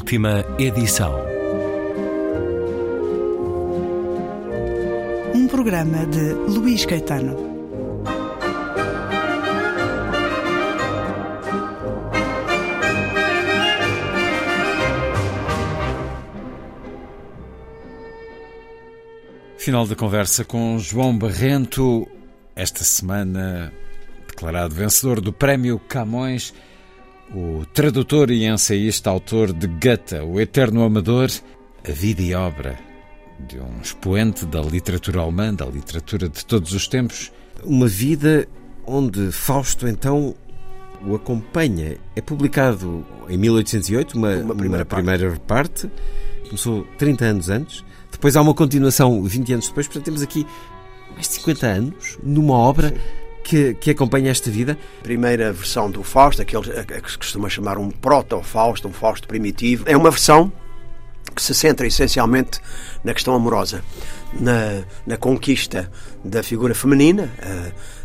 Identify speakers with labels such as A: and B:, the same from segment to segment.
A: Última edição.
B: Um programa de Luís Caetano.
C: Final da conversa com João Barrento, esta semana declarado vencedor do Prémio Camões, o tradutor e ensaísta autor de Goethe, o Eterno Amador, a vida e obra de um expoente da literatura alemã, da literatura de todos os tempos.
D: Uma vida onde Fausto, então, o acompanha. É publicado em 1808, uma, uma, primeira, uma parte. primeira parte. Começou 30 anos antes. Depois há uma continuação 20 anos depois. Portanto, temos aqui mais de 50 anos numa obra que, que, acompanha esta vida?
E: Primeira versão do Fausto, aquele que se costuma chamar um proto-Fausto, um Fausto primitivo, é uma versão que se centra essencialmente na questão amorosa, na, na conquista da figura feminina,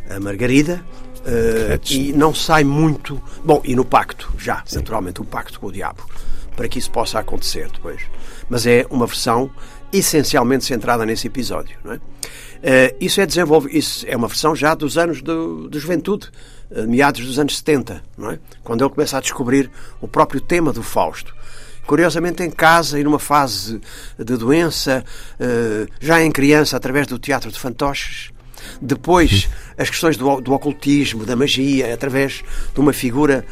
E: a, a Margarida, uh, e não sai muito. Bom, e no pacto, já, Sim. naturalmente, o pacto com o diabo, para que isso possa acontecer depois. Mas é uma versão essencialmente centrada nesse episódio. Não é? Uh, isso é desenvolvido, isso é uma versão já dos anos de, de juventude, uh, meados dos anos 70, não é? quando ele começa a descobrir o próprio tema do Fausto. Curiosamente, em casa e numa fase de doença, uh, já em criança, através do teatro de fantoches, depois as questões do, do ocultismo, da magia, através de uma figura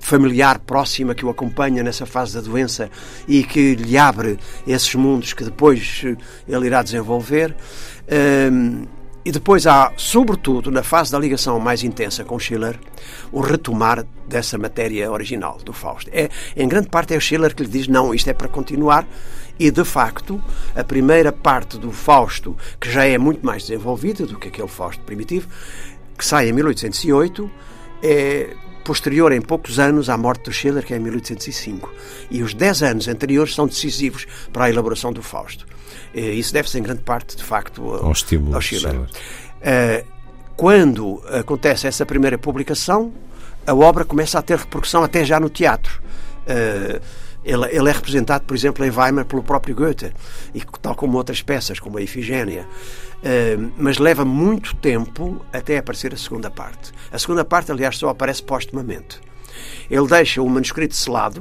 E: familiar próxima que o acompanha nessa fase da doença e que lhe abre esses mundos que depois eh, ele irá desenvolver. Um, e depois há, sobretudo, na fase da ligação mais intensa com Schiller, o retomar dessa matéria original do Fausto. É, em grande parte é o Schiller que lhe diz: não, isto é para continuar. E, de facto, a primeira parte do Fausto, que já é muito mais desenvolvida do que aquele Fausto primitivo, que sai em 1808, é posterior em poucos anos à morte do Schiller, que é em 1805. E os dez anos anteriores são decisivos para a elaboração do Fausto. Isso deve-se em grande parte, de facto, ao, ao, estímulo, ao Schiller. Eh, quando acontece essa primeira publicação, a obra começa a ter repercussão até já no teatro. Ele, ele, é representado, por exemplo, em Weimar pelo próprio Goethe, e tal como outras peças, como a Ifigênia. Uh, mas leva muito tempo até aparecer a segunda parte. A segunda parte, aliás, só aparece postumamente. Ele deixa o manuscrito selado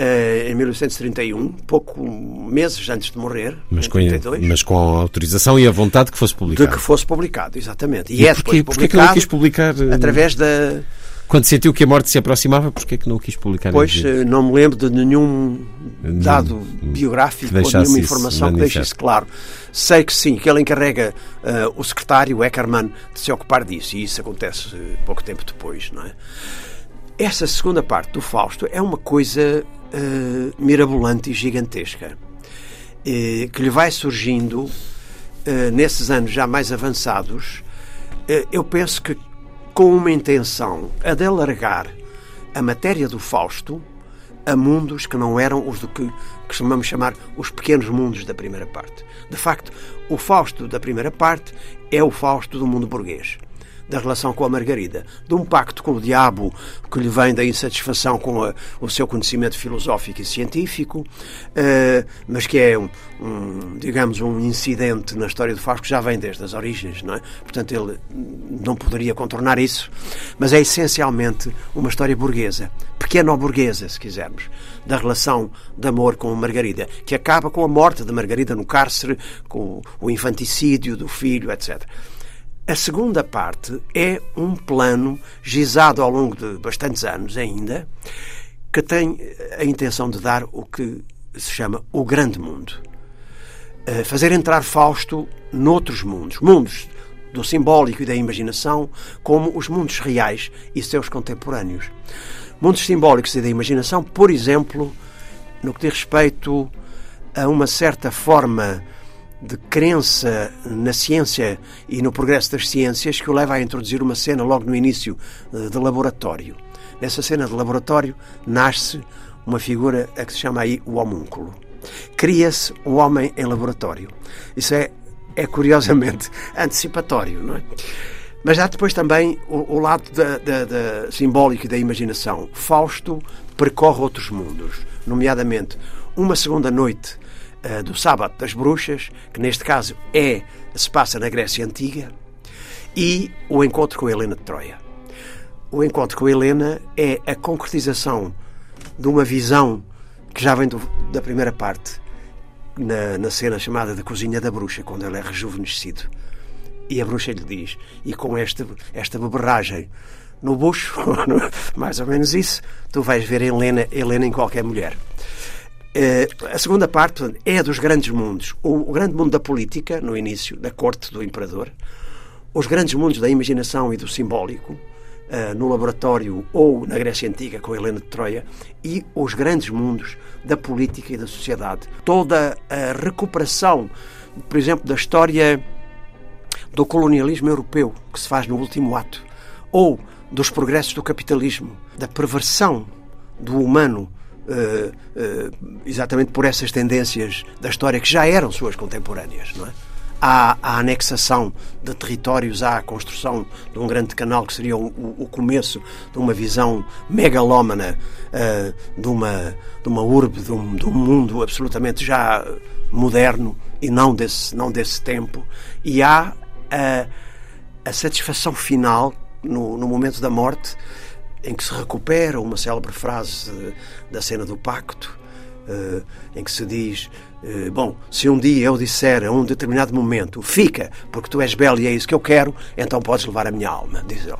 E: uh, em 1831, pouco meses antes de morrer,
D: mas com, mas com a autorização e a vontade que fosse publicado.
E: De que fosse publicado, exatamente.
D: E, e é porquê, depois publicado porquê que ele quis publicar
E: eh, através da
D: quando sentiu que a morte se aproximava, porquê é que não o quis publicar?
E: Pois, eh, não me lembro de nenhum dado não, biográfico ou nenhuma informação que deixe isso claro. Sei que sim, que ele encarrega uh, o secretário Eckermann de se ocupar disso, e isso acontece uh, pouco tempo depois, não é? Essa segunda parte do Fausto é uma coisa uh, mirabolante e gigantesca, que lhe vai surgindo nesses anos já mais avançados. eu penso que com uma intenção, a de alargar a matéria do Fausto a mundos que não eram os do que costumamos chamar os pequenos mundos da primeira parte. De facto, o Fausto da primeira parte é o Fausto do mundo burguês da relação com a Margarida, de um pacto com o diabo que lhe vem da insatisfação com a, o seu conhecimento filosófico e científico, uh, mas que é um, um, digamos, um incidente na história do Fausto que já vem desde as origens, não é? Portanto, ele não poderia contornar isso, mas é essencialmente uma história burguesa, pequeno-burguesa, se quisermos, da relação de amor com a Margarida, que acaba com a morte de Margarida no cárcere, com o infanticídio do filho, etc. A segunda parte é um plano gizado ao longo de bastantes anos ainda, que tem a intenção de dar o que se chama o grande mundo. Fazer entrar Fausto noutros mundos, mundos do simbólico e da imaginação, como os mundos reais e seus contemporâneos. Mundos simbólicos e da imaginação, por exemplo, no que diz respeito a uma certa forma de crença na ciência e no progresso das ciências que o leva a introduzir uma cena logo no início eh, de laboratório. Nessa cena de laboratório nasce uma figura a que se chama aí o homúnculo. Cria-se o homem em laboratório. Isso é, é curiosamente antecipatório, não é? Mas há depois também o, o lado da, da, da simbólico da imaginação. Fausto percorre outros mundos, nomeadamente uma segunda noite uh, do Sábado das Bruxas, que neste caso é se passa na Grécia Antiga, e o encontro com Helena de Troia. O encontro com Helena é a concretização de uma visão que já vem do, da primeira parte, na, na cena chamada da Cozinha da Bruxa, quando ele é rejuvenescido. E a bruxa lhe diz, e com esta, esta beberragem no bucho, mais ou menos isso, tu vais ver Helena, Helena em qualquer mulher. Uh, a segunda parte é dos grandes mundos. O, grande mundo da política, no início, da corte do imperador, os grandes mundos da imaginação e do simbólico, uh, no laboratório ou na Grécia Antiga com Helena de Troia, e os grandes mundos da política e da sociedade. Toda a recuperação, por exemplo, da história do colonialismo europeu, que se faz no último ato, ou dos progressos do capitalismo, da perversão do humano, exatamente por essas tendências da história que já eram suas contemporâneas, não é? à, à, anexação de territórios, à construção de um grande canal que seria o, o começo de uma visão megalómana uh, de, uma, de uma urbe, de um, de um, mundo absolutamente já moderno e não desse, não desse tempo. E há a, a satisfação final, no, no momento da morte, em que se recupera uma célebre frase da cena do pacto, uh, em que se diz eh, bom, se um dia eu disser a um determinado momento, fica, porque tu és belo e é isso que eu quero, então podes levar a minha alma, diz ele.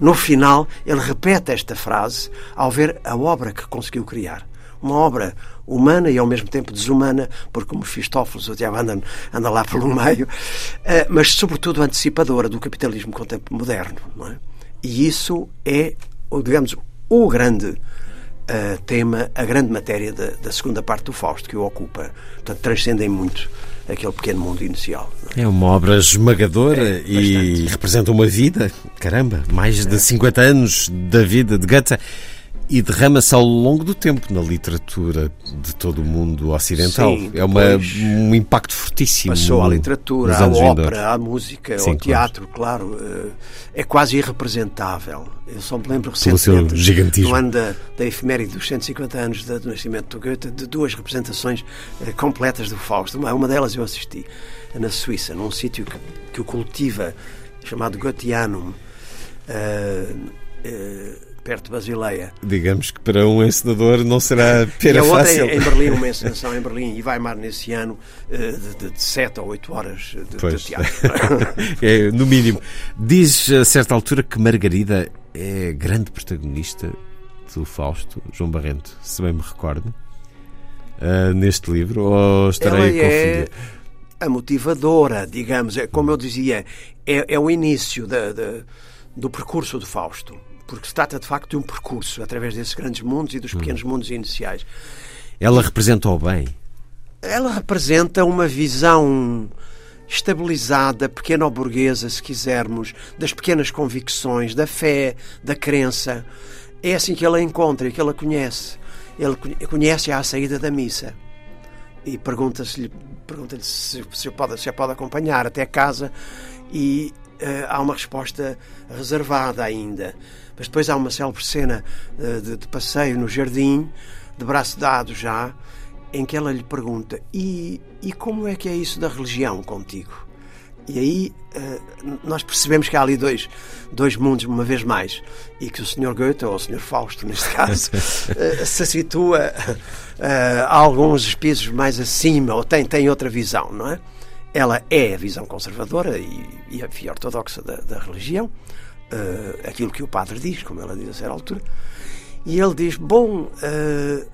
E: No final, ele repete esta frase ao ver a obra que conseguiu criar. Uma obra humana e ao mesmo tempo desumana, porque o Mefistófeles, o diabo anda, anda lá pelo meio, eh, mas sobretudo antecipadora do capitalismo moderno. É? E isso é, digamos, o grande uh, tema, a grande matéria da, da, segunda parte do Fausto, que o ocupa. Portanto, transcendem muito aquele pequeno mundo inicial.
D: É? é, uma obra esmagadora é, e representa uma vida, caramba, mais de é. 50 anos da vida de Goethe e derrama-se ao longo do tempo na literatura de todo o mundo ocidental. Sim, é uma, um impacto fortíssimo.
E: Passou à literatura, à ópera, à música, Sim, ao teatro, claro. claro. Eh, é quase irrepresentável. Eu só me lembro recentemente, no ano da, da efeméride dos 150 anos do nascimento do Goethe, de duas representações eh, completas do Fausto. Uma, uma delas eu assisti na Suíça, num sítio que, que o cultiva, chamado Goetheanum. Uh, uh, perto de Basileia.
D: Digamos que para um encenador não será pera e fácil.
E: em Berlim, uma encenação em Berlim e Weimar nesse ano eh, de, de 7 ou 8 horas de, de teatro.
D: é, no mínimo. Diz a certa altura que Margarida é grande protagonista do Fausto, João Barrento, se bem me recordo, uh, neste livro, ou estarei Ela a confundir? É
E: a motivadora, digamos, é, como eu dizia, é, é o início da, da, do percurso do Fausto porque se trata de facto de um percurso através desses grandes mundos e dos hum. pequenos mundos iniciais.
D: Ela representa o bem?
E: Ela representa uma visão estabilizada, pequeno-burguesa, se quisermos, das pequenas convicções, da fé, da crença. É assim que ela encontra e que ela conhece. Ele conhece-a à saída da missa e pergunta-lhe pergunta se, se, pode, se a pode acompanhar até casa e uh, há uma resposta reservada ainda. Mas depois há uma célebre cena uh, de, de, passeio no jardim, de braço dado já, em que ela lhe pergunta: e, e como é que é isso da religião contigo? E aí uh, nós percebemos que há ali dois, dois mundos, uma vez mais, e que o Sr. Goethe, ou o Sr. Fausto, neste caso, uh, se situa a alguns pisos mais acima, ou tem, tem outra visão, não é? Ela é a visão conservadora e, e ortodoxa da, da religião, uh, aquilo que o padre diz, como ela diz a certa altura. E ele diz: Bom, uh,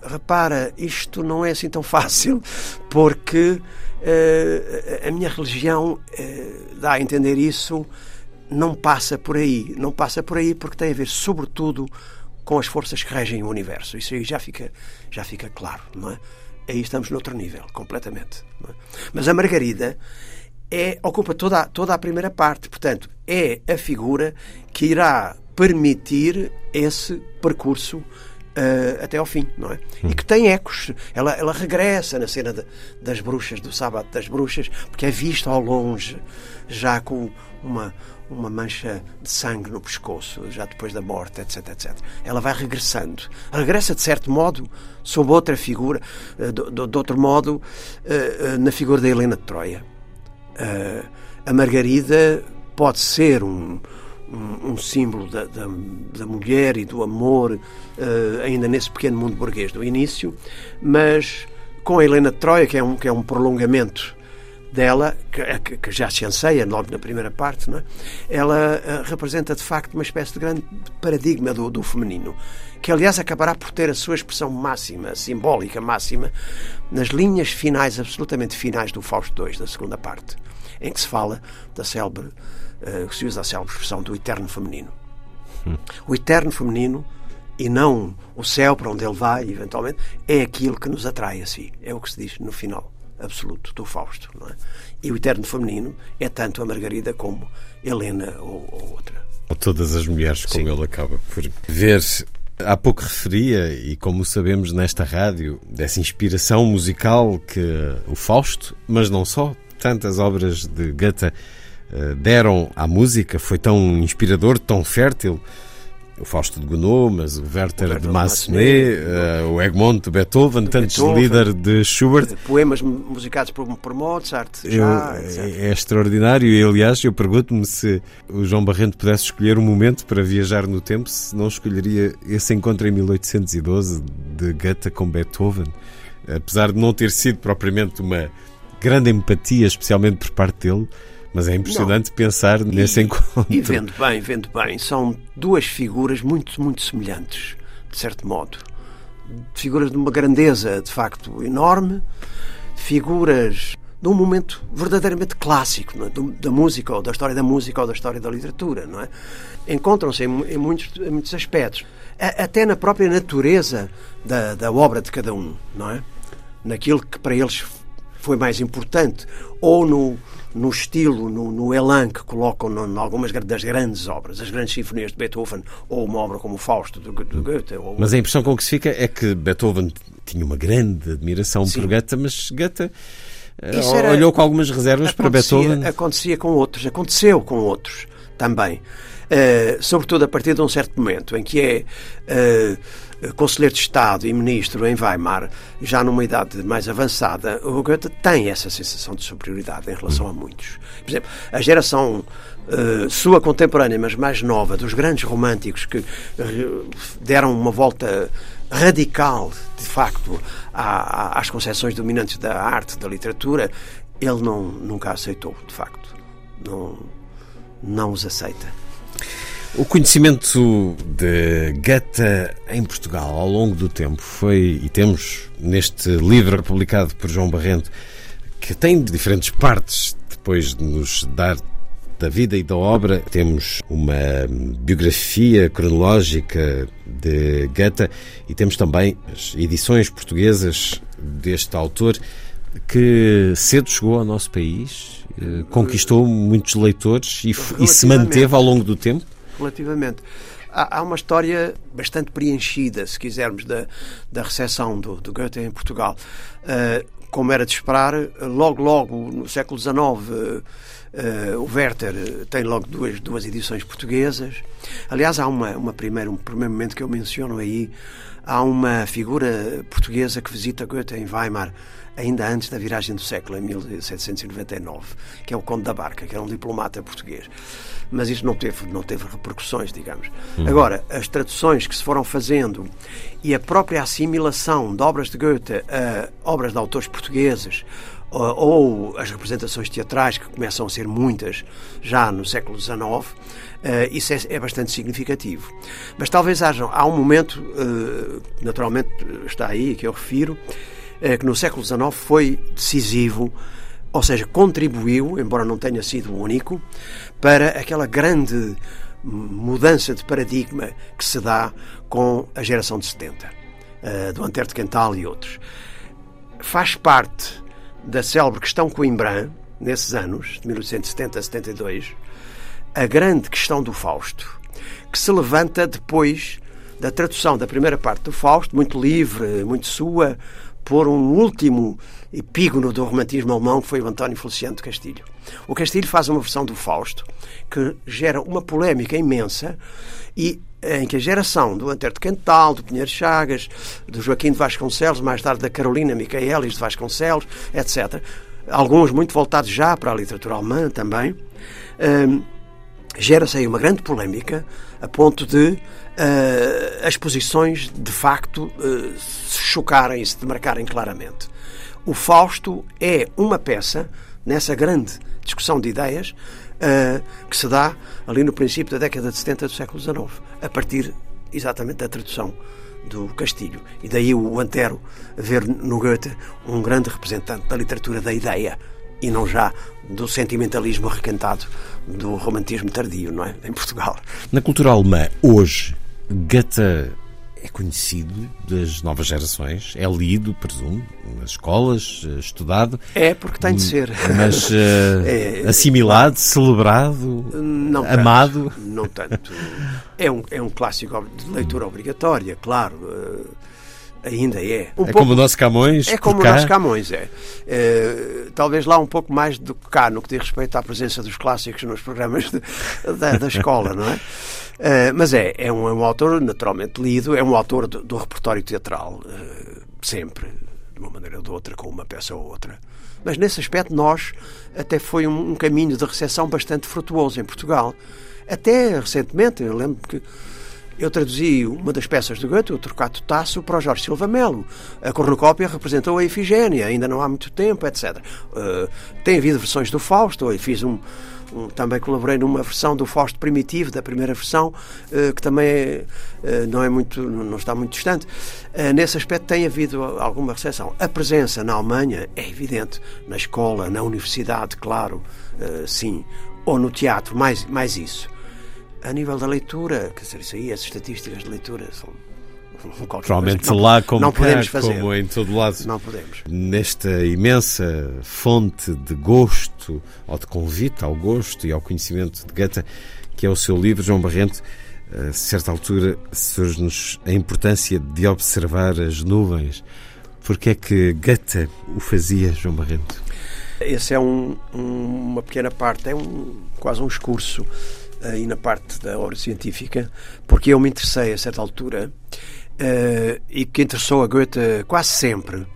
E: repara, isto não é assim tão fácil, porque uh, a minha religião dá a entender isso, não passa por aí. Não passa por aí porque tem a ver, sobretudo, com as forças que regem o universo. Isso aí já fica, já fica claro, não é? Aí estamos noutro nível, completamente. É? Mas a Margarida é, ocupa toda a, toda a primeira parte. Portanto, é a figura que irá permitir esse percurso Uh, até ao fim, não é? Hum. E que tem ecos. Ela, ela regressa na cena de, das bruxas, do sábado das bruxas, porque é vista ao longe, já com uma, uma mancha de sangue no pescoço, já depois da morte, etc, etc. Ela vai regressando. Regressa, de certo modo, sob outra figura, uh, de, de, outro modo, uh, na figura da Helena de Troia. a Margarida pode ser um um, um símbolo da, da, da, mulher e do amor, uh, ainda nesse pequeno mundo burguês do início, mas com a Helena de Troia, que é um, que é um prolongamento dela, que, que, já se anseia logo na primeira parte, é? ela uh, representa de facto uma espécie de grande paradigma do, do feminino, que aliás acabará por ter a sua expressão máxima, simbólica máxima, nas linhas finais, absolutamente finais do Fausto II, da segunda parte, em que se fala da célebre uh, que se usa a célebre expressão do eterno feminino. Hum. O eterno feminino, e não o céu para onde ele vai, eventualmente, é aquilo que nos atrai a si. É o que se diz no final absoluto do Fausto. É? E o eterno feminino é tanto a Margarida como Helena ou, ou outra.
D: Ou todas as mulheres, como Sim. ele acaba por ver. Há pouco referia, e como sabemos nesta rádio, dessa inspiração musical que o Fausto, mas não só, tantas obras de Goethe deram à música, foi tão inspirador, tão fértil. O Fausto de Gounod, mas o Werther, o Werther de Massenet, uh, o Egmont de Beethoven, tantos Beethoven, líder de Schubert.
E: Poemas musicados por, por Mozart, já,
D: eu, é, é, extraordinário e, aliás, eu pergunto-me se o João Barrento pudesse escolher um momento para viajar no tempo, se não escolheria esse encontro em 1812 de Goethe com Beethoven, apesar de não ter sido propriamente uma grande empatia, especialmente por parte dele, mas é impressionante não. pensar e, nesse encontro.
E: E vendo bem, vendo bem, são duas figuras muito, muito semelhantes, de certo modo. Figuras de uma grandeza, de facto, enorme, figuras de um momento verdadeiramente clássico é? da música, ou da história da música, ou da história da literatura, não é? Encontram-se em, em, muitos, em muitos aspectos. A, até na própria natureza da, da obra de cada um, não é? Naquilo que para eles foi mais importante, ou no, no estilo, no, no elan que colocam em algumas das grandes obras, as grandes sinfonias de Beethoven, ou uma obra como o Fausto de, de Goethe. Ou...
D: Mas a impressão com que se fica é que Beethoven tinha uma grande admiração Sim. por Goethe, mas Goethe eh, era, olhou com algumas reservas para Beethoven.
E: Acontecia com outros, aconteceu com outros também. Uh, sobretudo a partir de um certo momento em que é uh, conselheiro de Estado e ministro em Weimar, já numa idade mais avançada, o Goethe tem essa sensação de superioridade em relação a muitos. Por exemplo, a geração Uh, sua contemporânea, mas mais nova, dos grandes românticos que deram uma volta radical, de facto, à, às concepções dominantes da arte, da literatura, ele não, nunca aceitou, de facto. Não, não os aceita.
D: O conhecimento de Goethe em Portugal ao longo do tempo foi, e temos neste livro publicado por João Barrento, que tem diferentes partes, depois de nos dar da vida e da obra, temos uma biografia cronológica de Goethe e temos também as edições portuguesas deste autor que cedo chegou ao nosso país, eh, conquistou muitos leitores e, e se manteve ao longo do tempo
E: relativamente. Há, há uma história bastante preenchida, se quisermos, da, da recepção do, do Goethe em Portugal. Uh, como era de esperar, logo, logo, no século XIX, uh, o Werther tem logo duas, duas edições portuguesas. Aliás, há uma, uma primeira, um primeiro momento que eu menciono aí. Há uma figura portuguesa que visita Goethe em Weimar ainda antes da viragem do século, em 1799, que é o Conde da Barca, que era um diplomata português. Mas isso não teve, não teve repercussões, digamos. Uhum. Agora, as traduções que se foram fazendo e a própria assimilação de obras de Goethe a obras de autores portugueses, ou as representações teatrais, que começam a ser muitas já no século XIX, uh, isso é, é, bastante significativo. Mas talvez haja, há um momento, uh, naturalmente está aí, que eu refiro, eh, que no século XIX foi decisivo, ou seja, contribuiu, embora não tenha sido o único, para aquela grande mudança de paradigma que se dá com a geração de 70, eh, do Antero de Quental e outros. Faz parte da célebre questão Coimbra, nesses anos, de 1870 a 72, a grande questão do Fausto, que se levanta depois da tradução da primeira parte do Fausto, muito livre, muito sua, por um último epígono do romantismo alemão, que foi o António Feliciano de Castilho. O Castilho faz uma versão do Fausto que gera uma polémica imensa e em que a geração do Antero de Quental, do Pinheiro Chagas, do Joaquim de Vasconcelos, mais tarde da Carolina Micaelis de Vasconcelos, etc., alguns muito voltados já para a literatura alemã também, um, gera-se aí uma grande polémica a ponto de uh, as posições de facto uh, se chocarem e se demarcarem claramente. O Fausto é uma peça nessa grande discussão de ideias uh, que se dá ali no princípio da década de 70 do século XIX, a partir exatamente da tradução do Castilho. E daí o Antero ver no Goethe um grande representante da literatura da ideia e não já do sentimentalismo recantado do romantismo tardio, não é? Em Portugal.
D: Na cultura alemã, hoje, Goethe é conhecido das novas gerações, é lido, presumo, nas escolas, eh, estudado.
E: É, porque tem de ser.
D: Mas uh, é, assimilado, celebrado, não amado.
E: Tanto, não tanto. É um, é um clássico de leitura obrigatória, claro. Uh, ainda é.
D: Um é pouco, como o nosso Camões?
E: É como o nosso Camões, é. é. Talvez lá um pouco mais do que cá, no que diz respeito à presença dos clássicos nos programas de, da, da escola, não é? Uh, mas é, é um, é um, autor naturalmente lido, é um autor do, do repertório teatral, uh, sempre, de uma maneira ou de outra, com uma peça ou outra. Mas nesse aspecto, nós até foi um, um caminho de recepção bastante frutuoso em Portugal. Até recentemente, eu lembro que eu traduzi uma das peças do Goethe, o Trocato Tasso, para o Jorge Silva Melo. A cornucópia representou a Efigênia, ainda não há muito tempo, etc. Uh, tem havido versões do Fausto, eu fiz um, também colaborei numa versão do Fausto Primitivo, da primeira versão, eh, que também eh, não é muito, não está muito distante. Eh, nesse aspecto tem havido alguma recepção. A presença na Alemanha é evidente, na escola, na universidade, claro, sim, ou no teatro, mais, mais isso. A nível da leitura, quer dizer, isso aí, as estatísticas de leitura são
D: Provavelmente lá como não podemos cá, fazer. como em todo lado.
E: Não podemos.
D: Nesta imensa fonte de gosto, ou de convite ao gosto e ao conhecimento de Goethe, que é o seu livro, João Barrento, a certa altura surge-nos a importância de observar as nuvens. Porque é que Goethe o fazia, João Barrento?
E: Esse é um, um, uma pequena parte, é um, quase um excurso aí na parte da obra científica, porque eu me interessei a certa altura uh, e que interessou a Goethe quase sempre.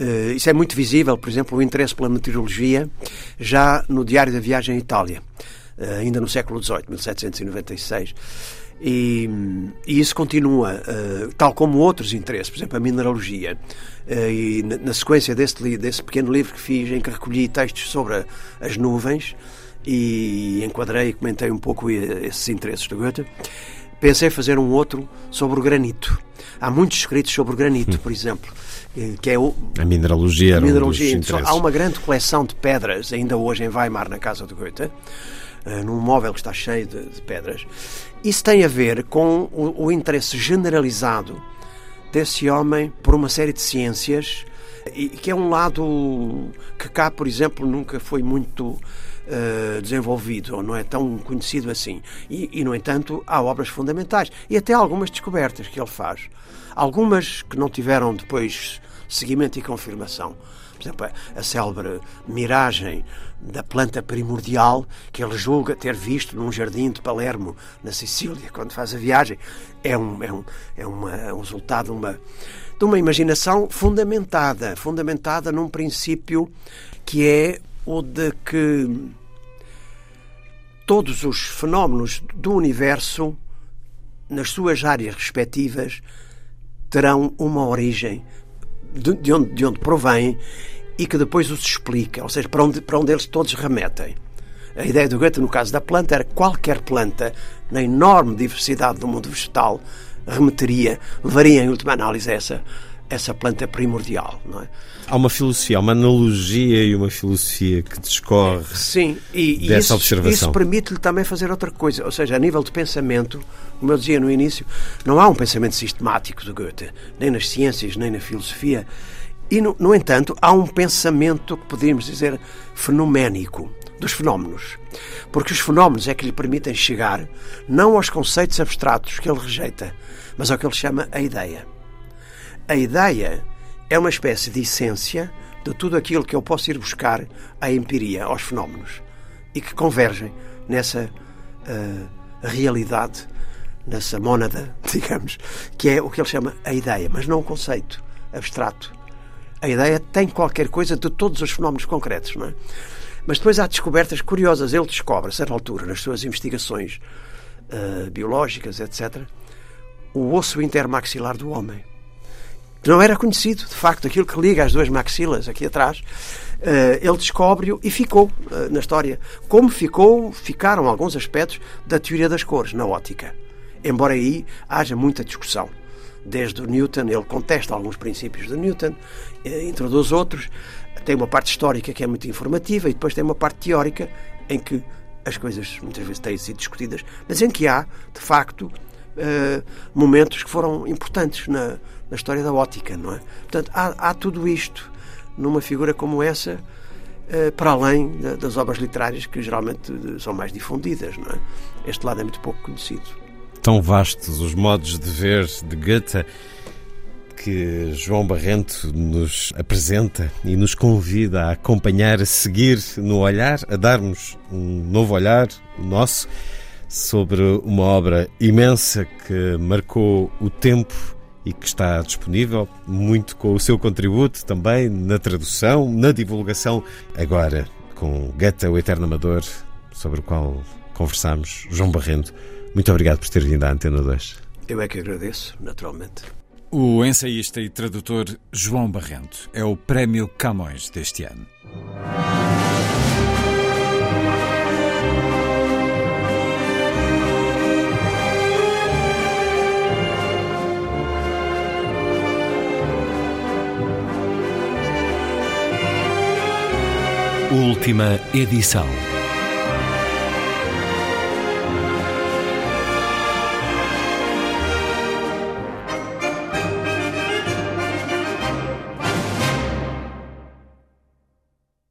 E: Uh, isso é muito visível, por exemplo, o interesse pela meteorologia já no Diário da Viagem à Itália, uh, ainda no século XVIII, 1796. E, e, isso continua, uh, tal como outros interesses, por exemplo, a mineralogia. E na, na, sequência desse, desse pequeno livro que fiz, em que recolhi textos sobre a, as nuvens e enquadrei e comentei um pouco esses interesses do Goethe, pensei fazer um outro sobre o granito. Há muitos escritos sobre o granito, hum. por exemplo, eh, que é o,
D: a mineralogia.
E: A mineralogia. Um há uma grande coleção de pedras, ainda hoje em Weimar, na casa do Goethe, uh, num móvel que está cheio de, de, pedras. Isso tem a ver com o, o interesse generalizado desse homem por uma série de ciências, e que é um lado que cá, por exemplo, nunca foi muito uh, desenvolvido ou não é tão conhecido assim. E, e, no entanto, há obras fundamentais e até algumas descobertas que ele faz. Algumas que não tiveram depois seguimento e confirmação. Por exemplo, a célebre miragem da planta primordial que ele julga ter visto num jardim de Palermo, na Sicília, quando faz a viagem, é um, é um, é uma, é um resultado de uma, de uma imaginação fundamentada, fundamentada num princípio que é o de que todos os fenómenos do universo, nas suas áreas respectivas, terão uma origem de, de, onde, de onde provém e que depois os explica, ou seja, para onde, para onde eles todos remetem. A ideia do Goethe, no caso da planta, era que qualquer planta, na enorme diversidade do mundo vegetal, remeteria, levaria em última análise a essa, essa planta primordial, não é?
D: Há uma filosofia, uma analogia e uma filosofia que discorre
E: Sim, e,
D: dessa
E: isso,
D: observação.
E: Isso permite-lhe também fazer outra coisa, ou seja, a nível de pensamento, como eu dizia no início, não há um pensamento sistemático do Goethe, nem nas ciências, nem na filosofia. E, no, no entanto, há um pensamento que podemos dizer fenoménico dos fenómenos. Porque os fenómenos é que lhe permitem chegar não aos conceitos abstratos que ele rejeita, mas ao que ele chama a ideia. A ideia é uma espécie de essência de tudo aquilo que eu posso ir buscar à empiria, aos fenómenos, e que convergem nessa uh, realidade, nessa mónada, digamos, que é o que ele chama a ideia, mas não um conceito abstrato. A ideia tem qualquer coisa de todos os fenómenos concretos, não é? Mas depois há descobertas curiosas. Ele descobre, a certa altura, nas suas investigações uh, biológicas, etc., o osso intermaxilar do homem. Não era conhecido, de facto, aquilo que liga as duas maxilas aqui atrás. Uh, ele descobre-o e ficou uh, na história. Como ficou, ficaram alguns aspectos da teoria das cores na ótica. Embora aí haja muita discussão. Desde o Newton, ele contesta alguns princípios de Newton, uh, introduz outros. Tem uma parte histórica que é muito informativa e depois tem uma parte teórica em que as coisas muitas vezes têm sido discutidas, mas em que há, de facto, momentos que foram importantes na, na história da ótica, não é? Portanto, há, há tudo isto numa figura como essa, eh, para além das obras literárias que geralmente são mais difundidas, não é? Este lado é muito pouco conhecido.
D: Tão vastos os modos de ver de Goethe que João Barrento nos apresenta e nos convida a acompanhar, a seguir no olhar, a darmos um novo olhar, o nosso, sobre uma obra imensa que marcou o tempo e que está disponível, muito com o seu contributo também na tradução, na divulgação. Agora, com Gata, o Eterno Amador, sobre o qual conversamos, João Barrendo. Muito obrigado por ter vindo à Antena 2.
E: Eu é que agradeço, naturalmente.
C: O ensaísta e tradutor João Barrento é o Prémio Camões deste ano.
A: Última edição.